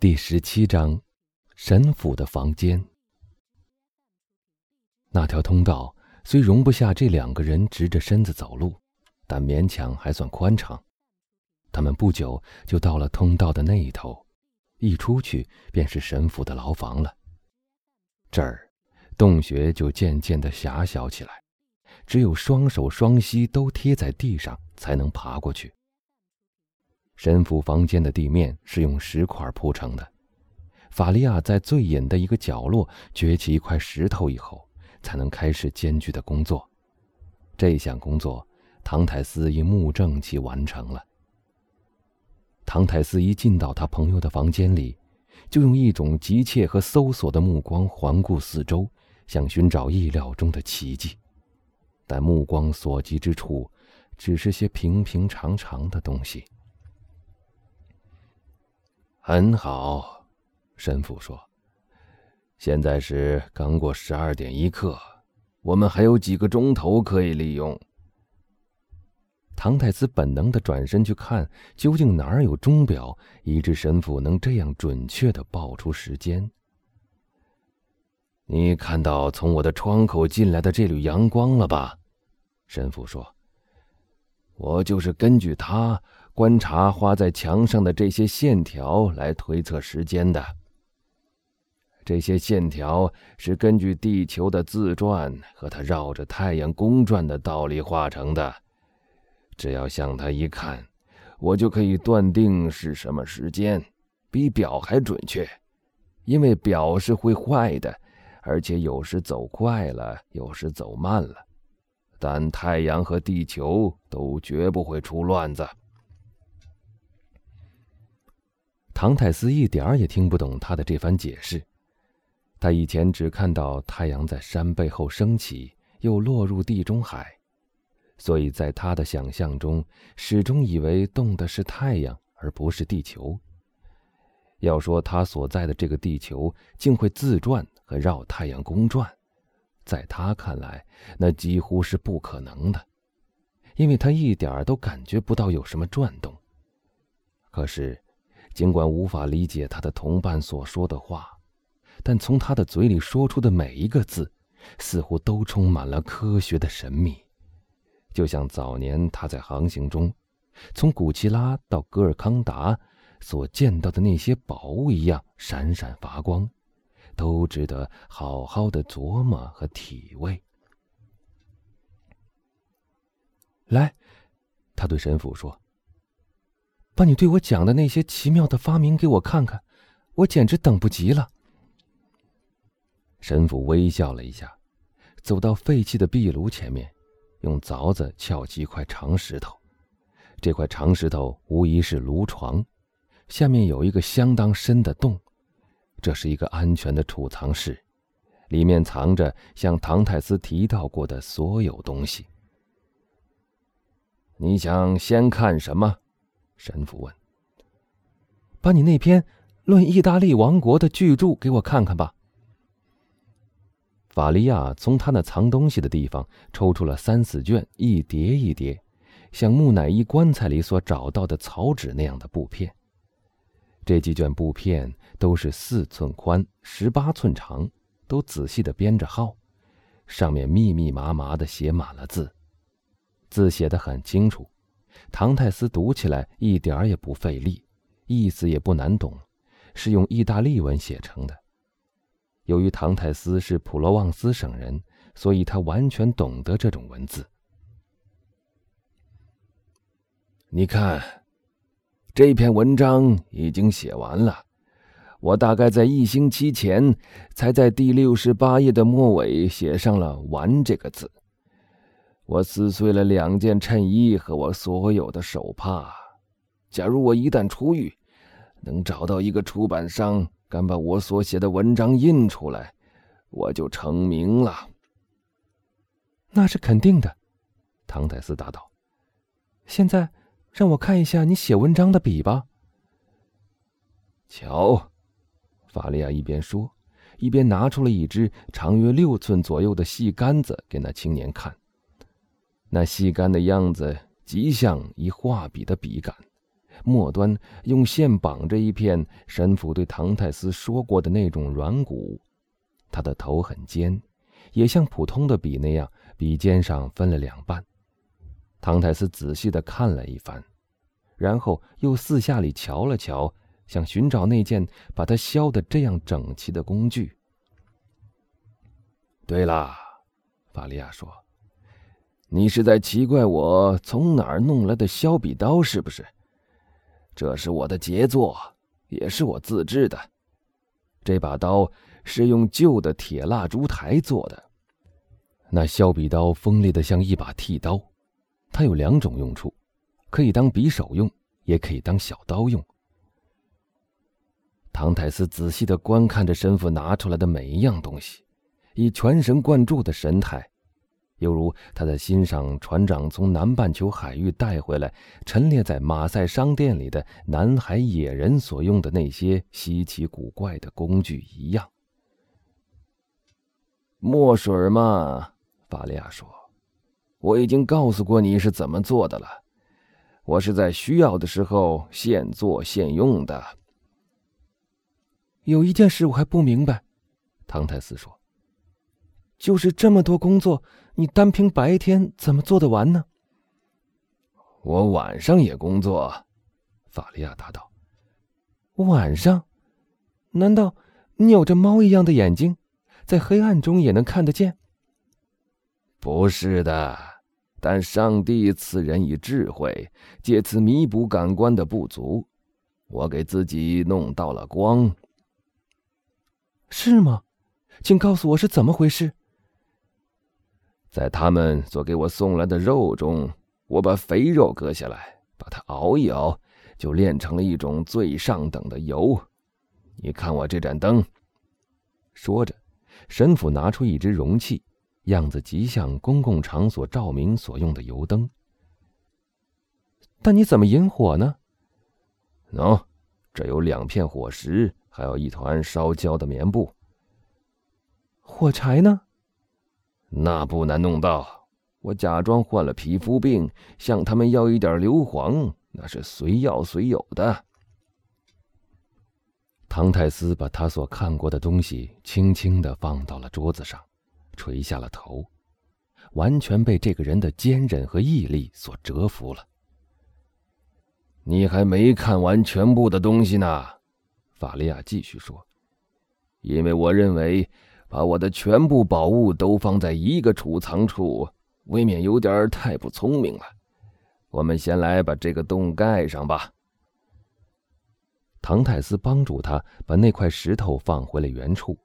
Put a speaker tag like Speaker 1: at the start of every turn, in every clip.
Speaker 1: 第十七章，神府的房间。那条通道虽容不下这两个人直着身子走路，但勉强还算宽敞。他们不久就到了通道的那一头，一出去便是神府的牢房了。这儿，洞穴就渐渐的狭小起来，只有双手双膝都贴在地上才能爬过去。神府房间的地面是用石块铺成的。法利亚在最隐的一个角落掘起一块石头以后，才能开始艰巨的工作。这项工作，唐泰斯以目正其完成了。唐泰斯一进到他朋友的房间里，就用一种急切和搜索的目光环顾四周，想寻找意料中的奇迹。但目光所及之处，只是些平平常常的东西。很好，神父说：“现在是刚过十二点一刻，我们还有几个钟头可以利用。”唐太斯本能的转身去看，究竟哪儿有钟表，以致神父能这样准确的报出时间。你看到从我的窗口进来的这缕阳光了吧？神父说：“我就是根据它。”观察画在墙上的这些线条来推测时间的。这些线条是根据地球的自转和它绕着太阳公转的道理画成的。只要向它一看，我就可以断定是什么时间，比表还准确。因为表是会坏的，而且有时走快了，有时走慢了。但太阳和地球都绝不会出乱子。唐泰斯一点儿也听不懂他的这番解释。他以前只看到太阳在山背后升起，又落入地中海，所以在他的想象中，始终以为动的是太阳，而不是地球。要说他所在的这个地球竟会自转和绕太阳公转，在他看来，那几乎是不可能的，因为他一点儿都感觉不到有什么转动。可是。尽管无法理解他的同伴所说的话，但从他的嘴里说出的每一个字，似乎都充满了科学的神秘，就像早年他在航行中，从古奇拉到戈尔康达所见到的那些宝物一样闪闪发光，都值得好好的琢磨和体味。来，他对神父说。把你对我讲的那些奇妙的发明给我看看，我简直等不及了。神父微笑了一下，走到废弃的壁炉前面，用凿子撬起一块长石头。这块长石头无疑是炉床，下面有一个相当深的洞，这是一个安全的储藏室，里面藏着像唐泰斯提到过的所有东西。你想先看什么？神父问：“把你那篇论意大利王国的巨著给我看看吧。”法利亚从他那藏东西的地方抽出了三四卷，一叠一叠，像木乃伊棺材里所找到的草纸那样的布片。这几卷布片都是四寸宽、十八寸长，都仔细的编着号，上面密密麻麻的写满了字，字写的很清楚。唐泰斯读起来一点儿也不费力，意思也不难懂，是用意大利文写成的。由于唐泰斯是普罗旺斯省人，所以他完全懂得这种文字。你看，这篇文章已经写完了，我大概在一星期前才在第六十八页的末尾写上了“完”这个字。我撕碎了两件衬衣和我所有的手帕。假如我一旦出狱，能找到一个出版商敢把我所写的文章印出来，我就成名了。那是肯定的，唐泰斯答道。现在让我看一下你写文章的笔吧。瞧，法利亚一边说，一边拿出了一支长约六寸左右的细杆子给那青年看。那细杆的样子极像一画笔的笔杆，末端用线绑着一片神父对唐泰斯说过的那种软骨。他的头很尖，也像普通的笔那样，笔尖上分了两半。唐泰斯仔细的看了一番，然后又四下里瞧了瞧，想寻找那件把它削得这样整齐的工具。对了，法利亚说：“你是在奇怪我从哪儿弄来的削笔刀，是不是？这是我的杰作，也是我自制的。这把刀。”是用旧的铁蜡烛台做的，那削笔刀锋利的像一把剃刀，它有两种用处，可以当匕首用，也可以当小刀用。唐太斯仔细的观看着神父拿出来的每一样东西，以全神贯注的神态。犹如他在欣赏船长从南半球海域带回来、陈列在马赛商店里的南海野人所用的那些稀奇古怪的工具一样。墨水嘛，法利亚说：“我已经告诉过你是怎么做的了。我是在需要的时候现做现用的。”
Speaker 2: 有一件事我还不明白，唐泰斯说：“就是这么多工作，你单凭白天怎么做得完呢？”
Speaker 1: 我晚上也工作，法利亚答道：“
Speaker 2: 晚上？难道你有着猫一样的眼睛？”在黑暗中也能看得见。
Speaker 1: 不是的，但上帝赐人以智慧，借此弥补感官的不足。我给自己弄到了光。
Speaker 2: 是吗？请告诉我是怎么回事。
Speaker 1: 在他们所给我送来的肉中，我把肥肉割下来，把它熬一熬，就炼成了一种最上等的油。你看我这盏灯。说着。神父拿出一只容器，样子极像公共场所照明所用的油灯。
Speaker 2: 但你怎么引火呢？
Speaker 1: 喏，这有两片火石，还有一团烧焦的棉布。
Speaker 2: 火柴呢？
Speaker 1: 那不难弄到。我假装患了皮肤病，向他们要一点硫磺，那是随要随有的。唐泰斯把他所看过的东西轻轻的放到了桌子上，垂下了头，完全被这个人的坚韧和毅力所折服了。你还没看完全部的东西呢，法利亚继续说：“因为我认为，把我的全部宝物都放在一个储藏处，未免有点太不聪明了。我们先来把这个洞盖上吧。”唐太斯帮助他把那块石头放回了原处，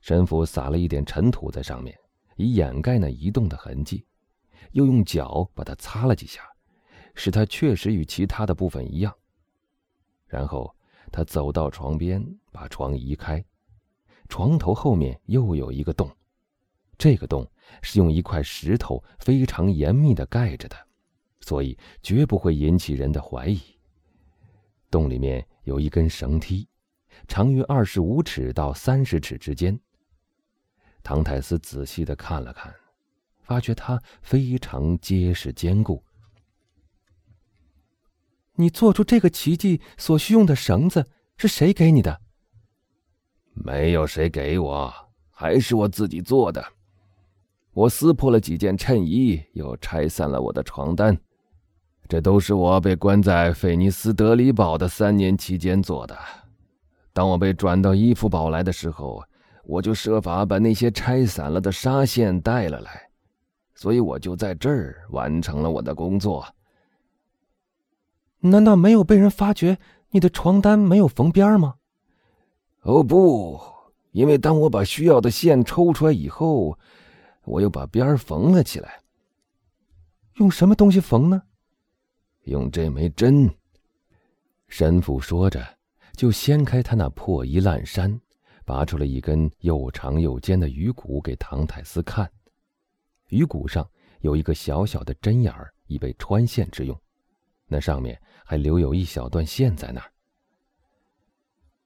Speaker 1: 神父撒了一点尘土在上面，以掩盖那移动的痕迹，又用脚把它擦了几下，使它确实与其他的部分一样。然后他走到床边，把床移开，床头后面又有一个洞，这个洞是用一块石头非常严密的盖着的，所以绝不会引起人的怀疑。洞里面。有一根绳梯，长约二十五尺到三十尺之间。唐太斯仔细的看了看，发觉它非常结实坚固。
Speaker 2: 你做出这个奇迹所需用的绳子是谁给你的？
Speaker 1: 没有谁给我，还是我自己做的。我撕破了几件衬衣，又拆散了我的床单。这都是我被关在菲尼斯德里堡的三年期间做的。当我被转到伊夫堡来的时候，我就设法把那些拆散了的纱线带了来，所以我就在这儿完成了我的工作。
Speaker 2: 难道没有被人发觉你的床单没有缝边吗？
Speaker 1: 哦不，因为当我把需要的线抽出来以后，我又把边缝了起来。
Speaker 2: 用什么东西缝呢？
Speaker 1: 用这枚针。神父说着，就掀开他那破衣烂衫，拔出了一根又长又尖的鱼骨给唐太斯看。鱼骨上有一个小小的针眼儿，以备穿线之用。那上面还留有一小段线在那儿。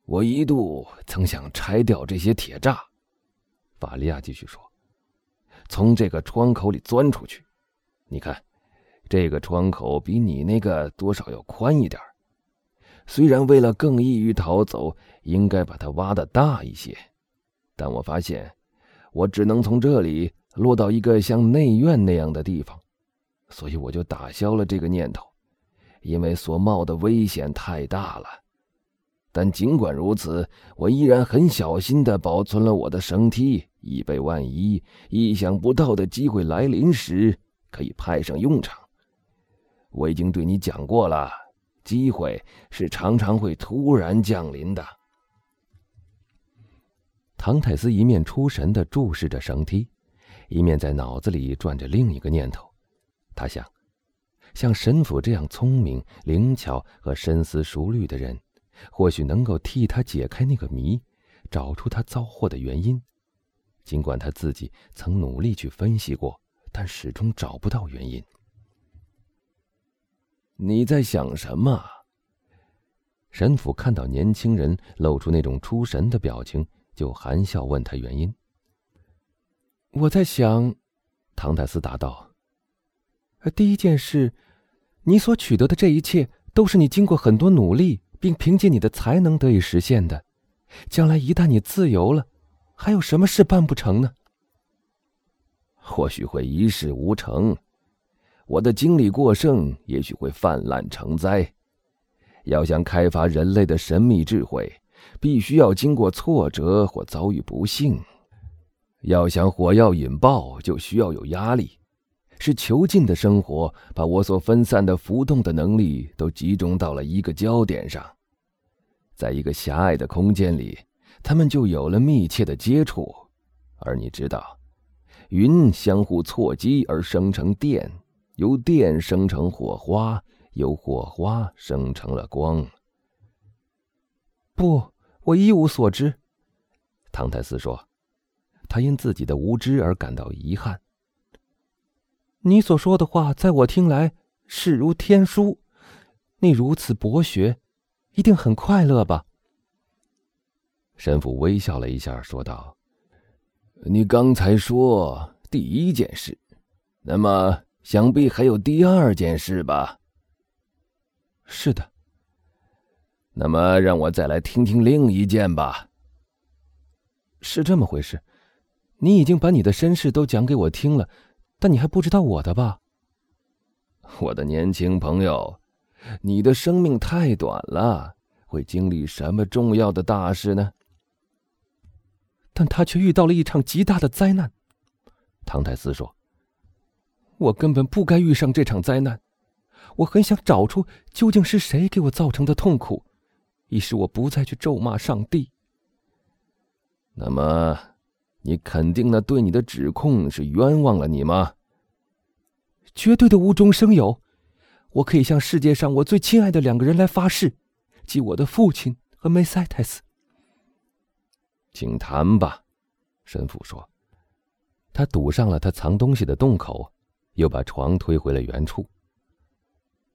Speaker 1: 我一度曾想拆掉这些铁栅，法利亚继续说：“从这个窗口里钻出去，你看。”这个窗口比你那个多少要宽一点虽然为了更易于逃走，应该把它挖的大一些，但我发现，我只能从这里落到一个像内院那样的地方，所以我就打消了这个念头，因为所冒的危险太大了。但尽管如此，我依然很小心地保存了我的绳梯，以备万一意想不到的机会来临时可以派上用场。我已经对你讲过了。机会是常常会突然降临的。
Speaker 2: 唐泰斯一面出神的注视着绳梯，一面在脑子里转着另一个念头。他想，像神父这样聪明、灵巧和深思熟虑的人，或许能够替他解开那个谜，找出他遭祸的原因。尽管他自己曾努力去分析过，但始终找不到原因。
Speaker 1: 你在想什么？
Speaker 2: 神父看到年轻人露出那种出神的表情，就含笑问他原因。我在想，唐泰斯答道：“第一件事，你所取得的这一切，都是你经过很多努力，并凭借你的才能得以实现的。将来一旦你自由了，还有什么事办不成呢？
Speaker 1: 或许会一事无成。”我的精力过剩，也许会泛滥成灾。要想开发人类的神秘智慧，必须要经过挫折或遭遇不幸。要想火药引爆，就需要有压力。是囚禁的生活把我所分散的浮动的能力都集中到了一个焦点上，在一个狭隘的空间里，他们就有了密切的接触。而你知道，云相互错击而生成电。由电生成火花，由火花生成了光。
Speaker 2: 不，我一无所知。唐泰斯说，他因自己的无知而感到遗憾。你所说的话，在我听来视如天书。你如此博学，一定很快乐吧？
Speaker 1: 神父微笑了一下，说道：“你刚才说第一件事，那么……”想必还有第二件事吧。
Speaker 2: 是的。
Speaker 1: 那么，让我再来听听另一件吧。
Speaker 2: 是这么回事，你已经把你的身世都讲给我听了，但你还不知道我的吧？
Speaker 1: 我的年轻朋友，你的生命太短了，会经历什么重要的大事呢？
Speaker 2: 但他却遇到了一场极大的灾难。唐泰斯说。我根本不该遇上这场灾难，我很想找出究竟是谁给我造成的痛苦，以使我不再去咒骂上帝。
Speaker 1: 那么，你肯定那对你的指控是冤枉了你吗？
Speaker 2: 绝对的无中生有，我可以向世界上我最亲爱的两个人来发誓，即我的父亲和梅塞泰斯。
Speaker 1: 请谈吧，神父说。
Speaker 2: 他堵上了他藏东西的洞口。又把床推回了原处。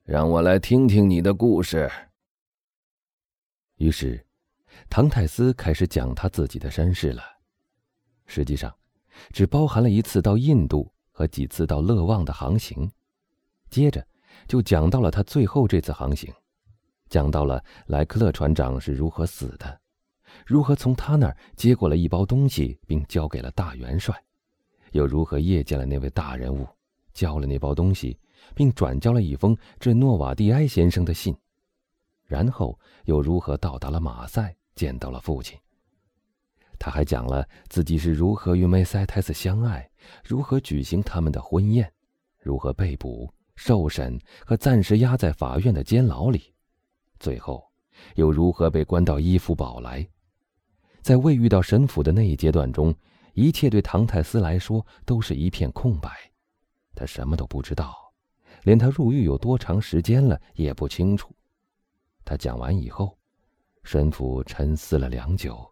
Speaker 1: 让我来听听你的故事。
Speaker 2: 于是，唐泰斯开始讲他自己的身世了。实际上，只包含了一次到印度和几次到勒旺的航行。接着，就讲到了他最后这次航行，讲到了莱克勒船长是如何死的，如何从他那儿接过了一包东西，并交给了大元帅，又如何夜见了那位大人物。交了那包东西，并转交了一封致诺瓦蒂埃先生的信，然后又如何到达了马赛，见到了父亲。他还讲了自己是如何与梅塞泰斯相爱，如何举行他们的婚宴，如何被捕、受审和暂时押在法院的监牢里，最后又如何被关到伊夫堡来。在未遇到神父的那一阶段中，一切对唐泰斯来说都是一片空白。他什么都不知道，连他入狱有多长时间了也不清楚。他讲完以后，神父沉思了良久，